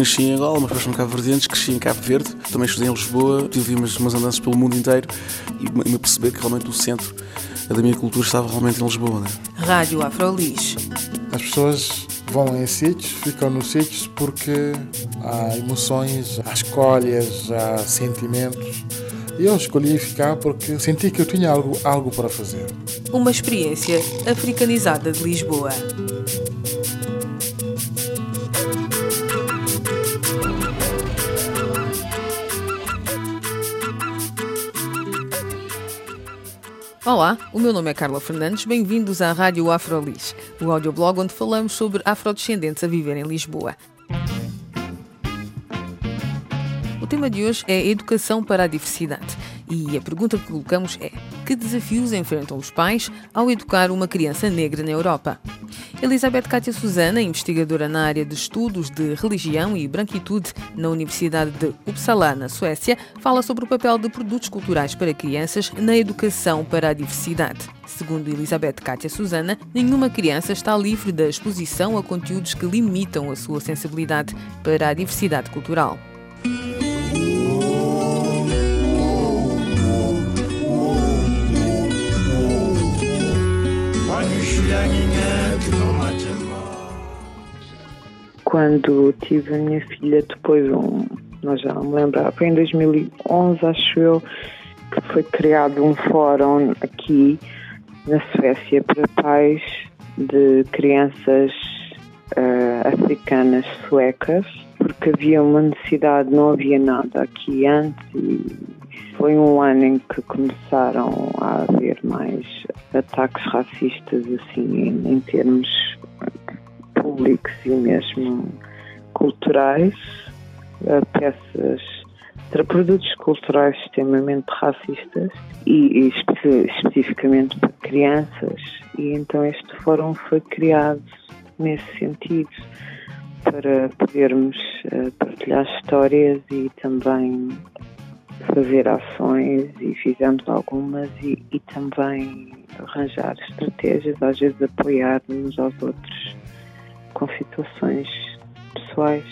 Nasci em Angola, mas depois Cabo Verdeantes, cresci em Cabo Verde, também estudei em Lisboa, tive umas, umas andanças pelo mundo inteiro e me perceber que realmente o centro da minha cultura estava realmente em Lisboa. Né? Rádio Afrolis. As pessoas vão em sítios, ficam nos sítios porque há emoções, há escolhas, há sentimentos. E eu escolhi ficar porque senti que eu tinha algo, algo para fazer. Uma experiência africanizada de Lisboa. Olá, o meu nome é Carla Fernandes, bem-vindos à Rádio Afrolis, o audioblog onde falamos sobre afrodescendentes a viver em Lisboa. O tema de hoje é Educação para a Diversidade e a pergunta que colocamos é: que desafios enfrentam os pais ao educar uma criança negra na Europa? Elizabeth Kátia Susana, investigadora na área de estudos de religião e branquitude na Universidade de Uppsala, na Suécia, fala sobre o papel de produtos culturais para crianças na educação para a diversidade. Segundo Elizabeth Kátia Susana, nenhuma criança está livre da exposição a conteúdos que limitam a sua sensibilidade para a diversidade cultural. Quando tive a minha filha, depois, um, nós já me lembro, foi em 2011, acho eu, que foi criado um fórum aqui na Suécia para pais de crianças uh, africanas suecas, porque havia uma necessidade, não havia nada aqui antes e foi um ano em que começaram a haver mais ataques racistas assim em, em termos públicos e mesmo culturais, peças, produtos culturais extremamente racistas e, e especificamente para crianças. E então este fórum foi criado nesse sentido para podermos uh, partilhar histórias e também fazer ações e fizemos algumas e, e também arranjar estratégias, às vezes apoiar uns aos outros com situações pessoais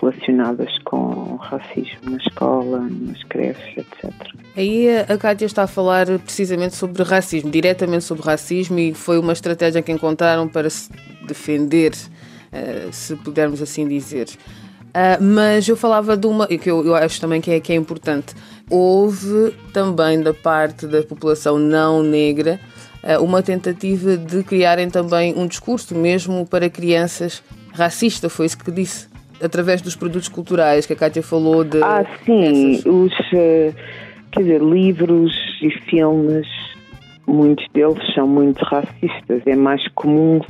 relacionadas com racismo na escola, nas creches, etc. Aí a Kátia está a falar precisamente sobre racismo, diretamente sobre racismo, e foi uma estratégia que encontraram para se defender, uh, se pudermos assim dizer. Uh, mas eu falava de uma, que eu, acho também que é, que é importante. Houve também da parte da população não negra eh, uma tentativa de criarem também um discurso, mesmo para crianças, racista, foi isso que disse, através dos produtos culturais que a Kátia falou de. Ah, sim, essas... os eh, quer dizer, livros e filmes, muitos deles são muito racistas, é mais comum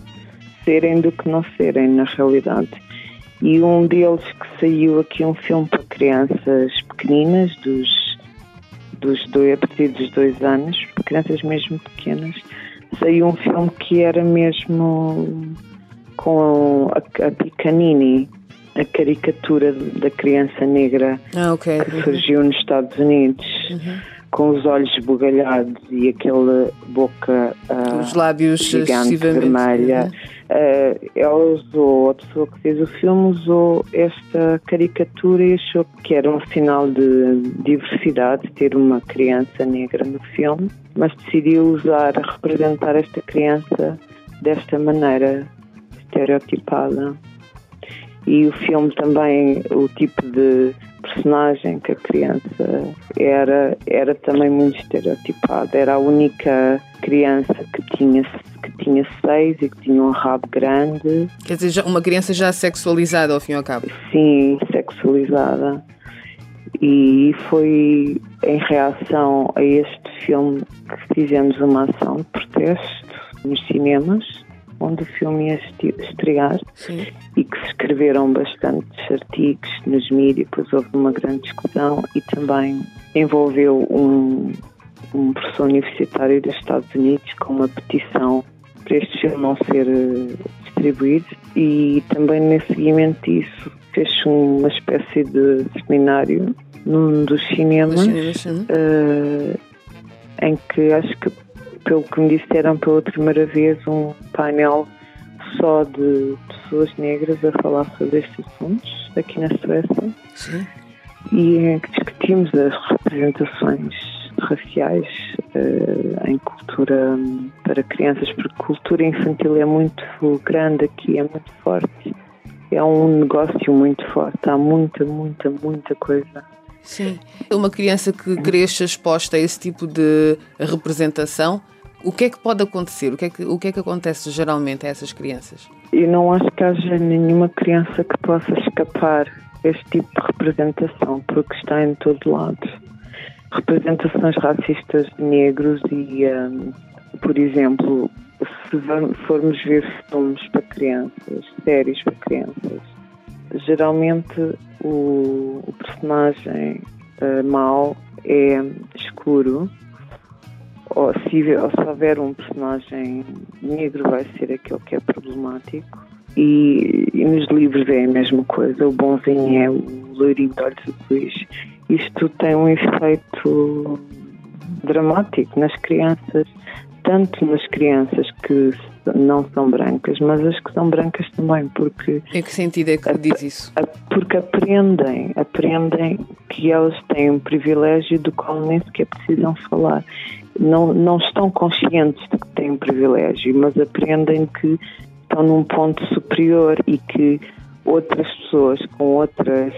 serem do que não serem, na realidade. E um deles que saiu aqui um filme para crianças pequeninas, dos dos dois, a partir dos dois anos, crianças mesmo pequenas, saiu um filme que era mesmo com a, a Picanini, a caricatura da criança negra ah, okay. que surgiu nos Estados Unidos. Uhum com os olhos esbugalhados e aquela boca uh, os lábios gigante vermelha. Uh, ela usou, a pessoa que fez o filme usou esta caricatura e achou que era um sinal de diversidade ter uma criança negra no filme, mas decidiu usar, representar esta criança desta maneira estereotipada. E o filme também, o tipo de personagem que a criança era, era também muito estereotipada. Era a única criança que tinha, que tinha seis e que tinha um rabo grande. Quer dizer, uma criança já sexualizada ao fim e ao cabo? Sim, sexualizada. E foi em reação a este filme que fizemos uma ação de protesto nos cinemas onde o filme ia estrear Sim. e que se escreveram bastantes artigos nos mídias, depois houve uma grande discussão e também envolveu um, um professor universitário dos Estados Unidos com uma petição para este filme não ser eh, distribuído e também nesse seguimento disso fez uma espécie de seminário num dos cinemas uh, em que acho que pelo que me disseram pela primeira vez, um painel só de pessoas negras a falar sobre estes assuntos. aqui na Suécia. Sim. E em que discutimos as representações raciais uh, em cultura para crianças, porque cultura infantil é muito grande aqui, é muito forte. É um negócio muito forte, há muita, muita, muita coisa. Sim. Uma criança que cresça exposta a esse tipo de representação, o que é que pode acontecer? O que é que, o que, é que acontece geralmente a essas crianças? Eu não acho que haja nenhuma criança que possa escapar deste tipo de representação, porque está em todo lado. Representações racistas de negros e, um, por exemplo, se formos ver filmes para crianças, séries para crianças, geralmente o, o personagem uh, mau é escuro ou se, ou se houver um personagem negro vai ser aquele que é problemático e, e, nos livros é a mesma coisa, o bonzinho é o loirinho de olhos azuis. Isto tem um efeito dramático nas crianças, tanto nas crianças que não são brancas, mas as que são brancas também, porque... Em que sentido é que diz isso? Porque aprendem, aprendem que elas têm um privilégio do qual nem sequer precisam falar. Não, não estão conscientes de que têm um privilégio, mas aprendem que estão num ponto superior e que outras pessoas com outras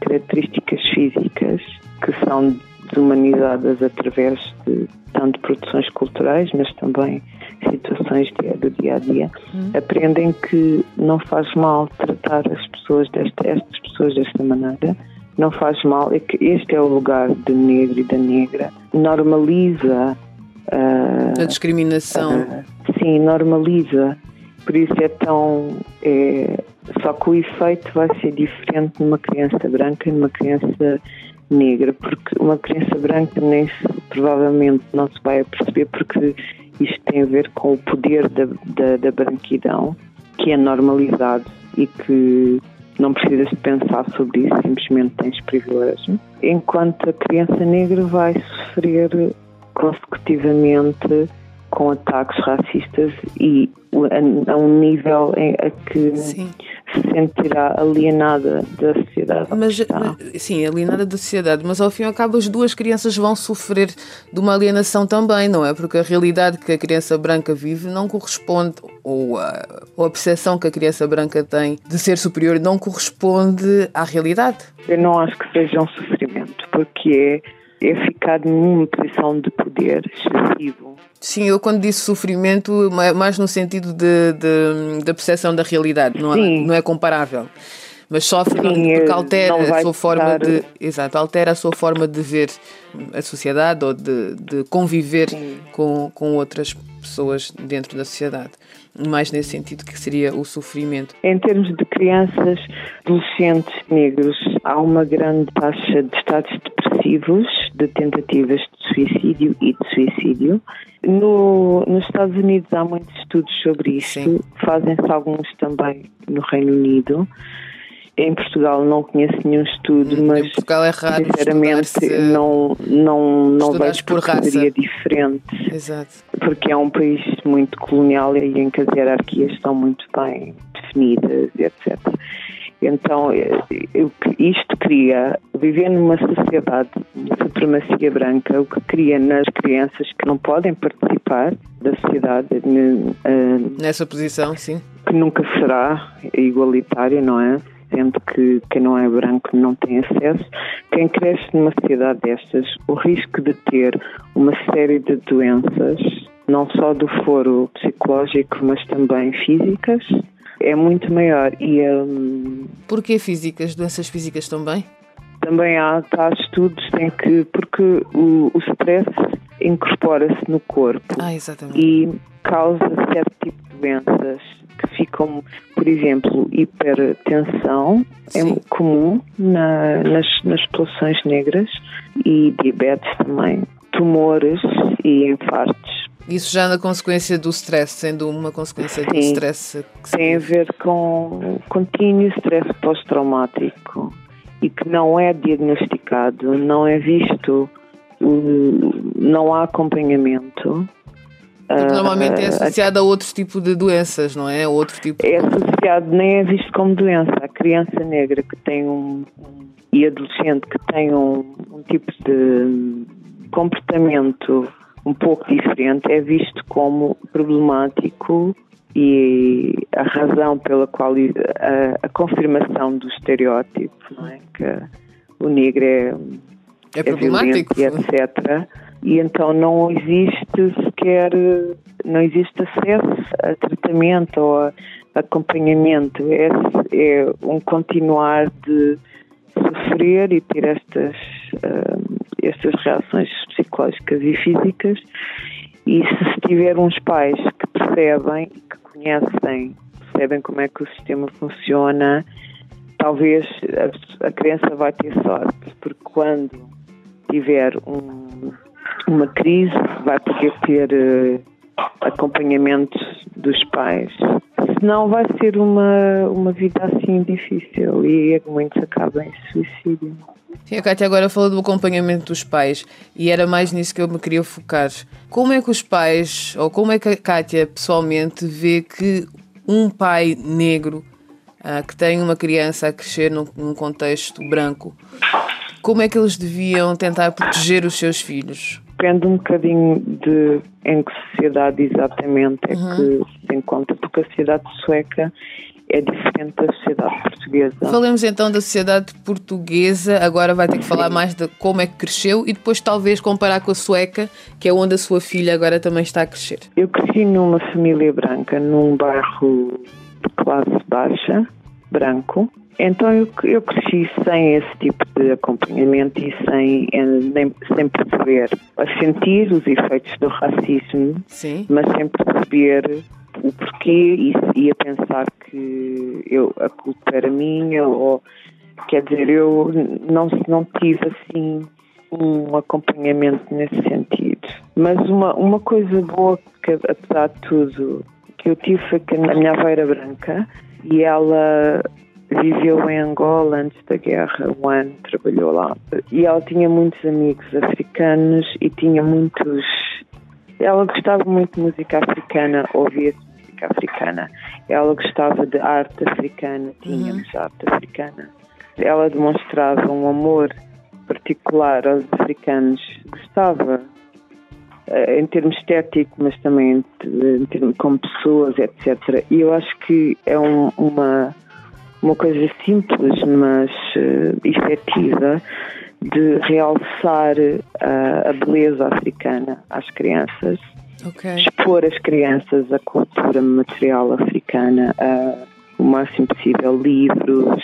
características físicas que são desumanizadas através de tanto produções culturais, mas também situações do dia a dia, hum. aprendem que não faz mal tratar as pessoas desta, estas pessoas desta maneira, não faz mal, é que este é o lugar do negro e da negra, normaliza uh, a discriminação. Uh, sim, normaliza. Por isso é tão. É, só que o efeito vai ser diferente numa criança branca e numa criança negra, porque uma criança branca nem se, provavelmente não se vai perceber, porque isto tem a ver com o poder da, da, da branquidão, que é normalizado e que não precisas de pensar sobre isso, simplesmente tens privilégio. Enquanto a criança negra vai sofrer consecutivamente com ataques racistas e a, a um nível em, a que Sim. se sentirá alienada da sociedade. Mas, sim, alienada da sociedade, mas ao fim e ao cabo as duas crianças vão sofrer de uma alienação também, não é? Porque a realidade que a criança branca vive não corresponde, ou a, ou a percepção que a criança branca tem de ser superior não corresponde à realidade. Eu não acho que seja um sofrimento, porque é é ficar numa posição de poder excessivo. Sim, eu quando disse sofrimento, mais no sentido de, de, da percepção da realidade, não é, não é comparável. Mas sofre Sim, porque altera a sua forma de. Exato, altera a sua forma de ver a sociedade ou de, de conviver com, com outras pessoas dentro da sociedade. Mais nesse sentido que seria o sofrimento. Em termos de crianças, adolescentes negros, há uma grande taxa de estados depressivos, de tentativas de suicídio e de suicídio. No, nos Estados Unidos há muitos estudos sobre isso, fazem-se alguns também no Reino Unido. Em Portugal não conheço nenhum estudo, em mas Portugal é raro sinceramente não, não, não vejo por raça. seria diferente. Exato. Porque é um país muito colonial e em que as hierarquias estão muito bem definidas, etc. Então, isto cria, viver numa sociedade de supremacia branca, o que cria nas crianças que não podem participar da sociedade. Uh, Nessa posição, sim. Que nunca será igualitária, não é? sendo que quem não é branco não tem acesso. Quem cresce numa sociedade destas, o risco de ter uma série de doenças, não só do foro psicológico, mas também físicas, é muito maior. E, um, Porquê físicas? Doenças físicas também? Também há, há estudos em que, porque o, o stress incorpora-se no corpo ah, e causa certo tipo de doenças que ficam, por exemplo, hipertensão, é Sim. é comum na, nas, nas populações negras e diabetes também, tumores e infartos. Isso já na consequência do stress, sendo uma consequência Sim, do stress. Que tem a ver com contínuo stress pós-traumático e que não é diagnosticado, não é visto, não há acompanhamento porque normalmente é ah, associado a outro tipo de doenças, não é? Outro tipo... É associado, nem é visto como doença. criança negra que tem um, um e adolescente que tem um, um tipo de comportamento um pouco diferente é visto como problemático e a razão pela qual a, a confirmação do estereótipo, não é? que o negro é, é, é problemático, violento, etc. E então não existe sequer, não existe acesso a tratamento ou a acompanhamento. É, é um continuar de sofrer e ter estas, uh, estas reações psicológicas e físicas. E se tiver uns pais que percebem, que conhecem, percebem como é que o sistema funciona, talvez a, a criança vai ter sorte, porque quando tiver um, uma crise vai poder ter uh, acompanhamento dos pais. Senão vai ser uma, uma vida assim difícil e é muitos acabam em suicídio. Sim, a Kátia agora falou do acompanhamento dos pais e era mais nisso que eu me queria focar. Como é que os pais, ou como é que a Kátia pessoalmente vê que um pai negro uh, que tem uma criança a crescer num, num contexto branco, como é que eles deviam tentar proteger os seus filhos? Depende um bocadinho de em que sociedade exatamente é uhum. que se encontra, porque a sociedade sueca é diferente da sociedade portuguesa. Falemos então da sociedade portuguesa, agora vai ter que falar mais de como é que cresceu e depois talvez comparar com a sueca, que é onde a sua filha agora também está a crescer. Eu cresci numa família branca, num bairro de classe baixa, branco, então eu, eu cresci sem esse tipo de acompanhamento e sem, nem, sem perceber, a sentir os efeitos do racismo, Sim. mas sem perceber o porquê e, e a pensar que eu, a culpa era minha ou quer dizer, eu não, não tive assim um acompanhamento nesse sentido. Mas uma, uma coisa boa que apesar de tudo que eu tive foi que a minha avó era branca e ela viveu em Angola antes da guerra, um ano trabalhou lá. E ela tinha muitos amigos africanos e tinha muitos. Ela gostava muito de música africana, ouvia música africana. Ela gostava de arte africana, tínhamos uhum. arte africana. Ela demonstrava um amor particular aos africanos. Gostava eh, em termos estéticos, mas também em termos como pessoas, etc. E eu acho que é um, uma uma coisa simples, mas uh, efetiva, de realçar uh, a beleza africana às crianças, okay. expor as crianças à cultura material africana, uh, o máximo possível livros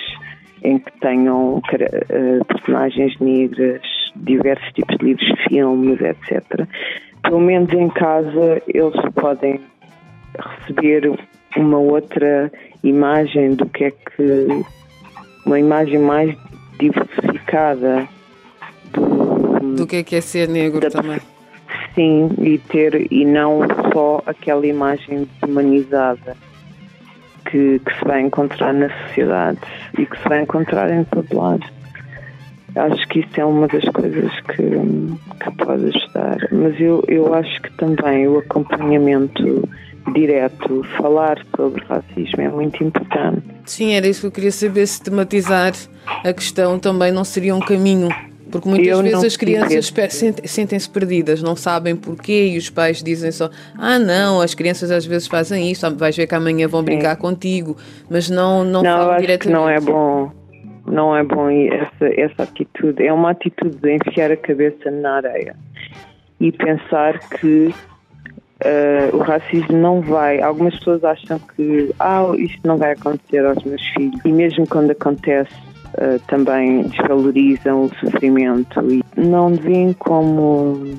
em que tenham uh, personagens negras, diversos tipos de livros, filmes, etc. Pelo menos em casa eles podem receber uma outra imagem do que é que uma imagem mais diversificada do, do que é que é ser negro da, também. Sim, e ter e não só aquela imagem humanizada que, que se vai encontrar na sociedade e que se vai encontrar em todo lado. Acho que isso é uma das coisas que, que pode ajudar. Mas eu, eu acho que também o acompanhamento direto, falar sobre racismo é muito importante. Sim, era isso que eu queria saber, se tematizar a questão também não seria um caminho. Porque muitas vezes as crianças sentem-se perdidas, não sabem porquê e os pais dizem só: Ah, não, as crianças às vezes fazem isso, vais ver que amanhã vão brincar Sim. contigo, mas não, não, não falam diretamente. não é bom, não é bom essa, essa atitude. É uma atitude de enfiar a cabeça na areia e pensar que Uh, o racismo não vai. Algumas pessoas acham que ah, isto não vai acontecer aos meus filhos. E mesmo quando acontece, uh, também desvalorizam o sofrimento e não veem como,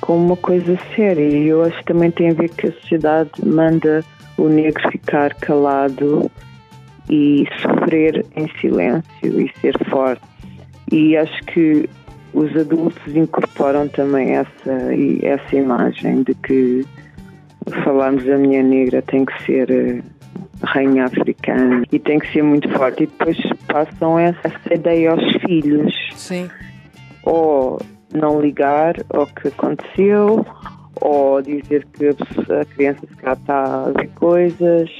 como uma coisa séria. E eu acho que também tem a ver que a sociedade manda o negro ficar calado e sofrer em silêncio e ser forte. E acho que os adultos incorporam também essa, essa imagem de que falarmos da mulher negra tem que ser eh, rainha africana e tem que ser muito forte. E depois passam essa, ideia aos filhos. Sim. Ou não ligar ao que aconteceu, ou dizer que a criança se está a ver coisas.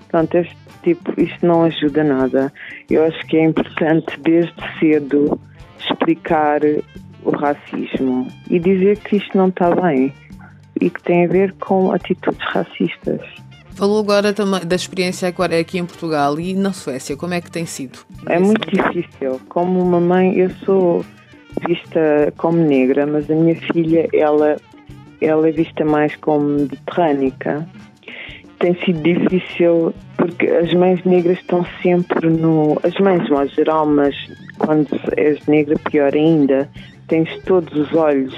Portanto, este, tipo, isto não ajuda nada. Eu acho que é importante desde cedo explicar o racismo e dizer que isto não está bem e que tem a ver com atitudes racistas. Falou agora também da experiência aqui em Portugal e na Suécia, como é que tem sido? É muito difícil. Como uma mãe, eu sou vista como negra, mas a minha filha, ela, ela é vista mais como mediterrânica. Tem sido difícil porque as mães negras estão sempre no. As mães, modo geral, mas quando és negra, pior ainda, tens todos os olhos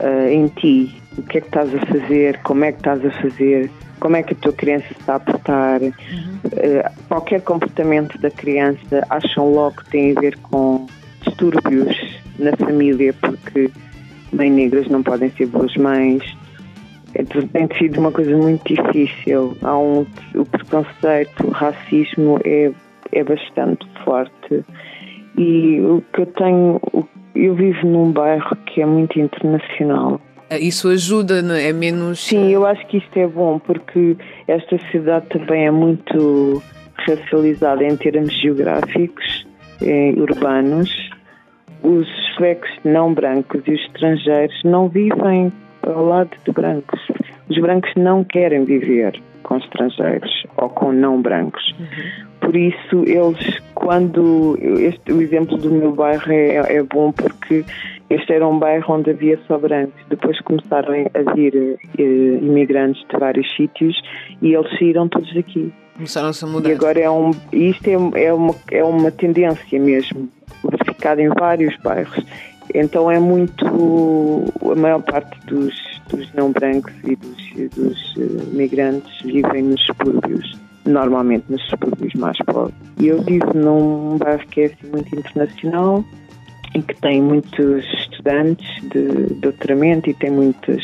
uh, em ti. O que é que estás a fazer? Como é que estás a fazer? Como é que a tua criança está a portar? Uhum. Uh, qualquer comportamento da criança acham logo que tem a ver com distúrbios na família, porque mães negras não podem ser boas mães. Então, tem sido uma coisa muito difícil. Há um, o preconceito, o racismo é, é bastante forte. E o que eu tenho, eu vivo num bairro que é muito internacional. Ah, isso ajuda, não é? é menos. Sim, eu acho que isto é bom porque esta cidade também é muito racializada em termos geográficos, eh, urbanos. Os suecos não brancos e os estrangeiros não vivem ao lado de brancos. Os brancos não querem viver com estrangeiros ou com não brancos. Uhum. Por isso, eles, quando. Este, o exemplo do meu bairro é, é bom porque este era um bairro onde havia só brancos. Depois começaram a vir eh, imigrantes de vários sítios e eles saíram todos daqui. Começaram-se a mudar. E agora é um. Isto é, é, uma, é uma tendência mesmo, verificada em vários bairros. Então é muito. A maior parte dos, dos não brancos e dos, dos uh, migrantes vivem nos subúrbios, normalmente nos subúrbios mais pobres. E eu vivo num bairro que é assim, muito internacional, em que tem muitos estudantes de doutoramento e tem muitas,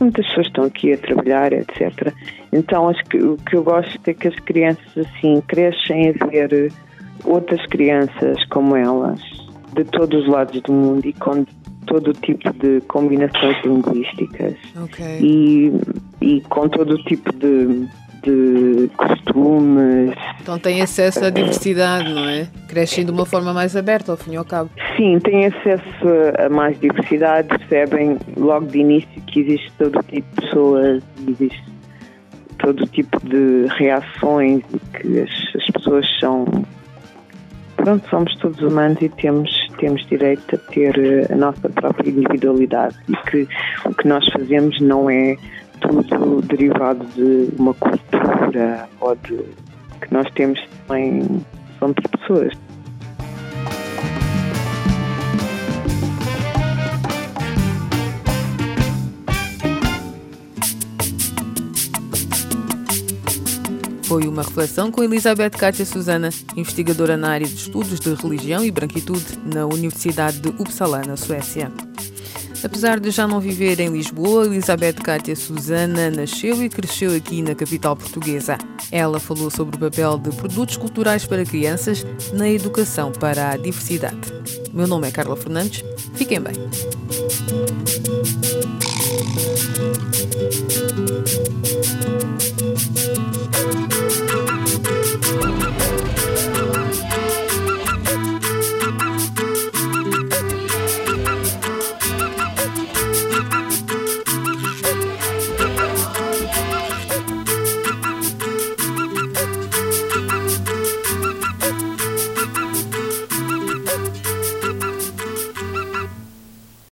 muitas pessoas que estão aqui a trabalhar, etc. Então acho que o que eu gosto é que as crianças assim crescem a ver outras crianças como elas de todos os lados do mundo e com todo o tipo de combinações linguísticas okay. e, e com todo o tipo de, de costumes. Então tem acesso à diversidade, não é? Crescem de uma forma mais aberta, ao fim e ao cabo. Sim, têm acesso a mais diversidade, percebem logo de início que existe todo tipo de pessoas, existe todo tipo de reações e que as, as pessoas são pronto, somos todos humanos e temos, temos direito a ter a nossa própria individualidade e que o que nós fazemos não é tudo derivado de uma cultura ou de que nós temos também, somos pessoas. Foi uma reflexão com Elizabeth Kátia Susana, investigadora na área de estudos de religião e branquitude na Universidade de Uppsala, na Suécia. Apesar de já não viver em Lisboa, Elizabeth Kátia Susana nasceu e cresceu aqui na capital portuguesa. Ela falou sobre o papel de produtos culturais para crianças na educação para a diversidade. Meu nome é Carla Fernandes. Fiquem bem.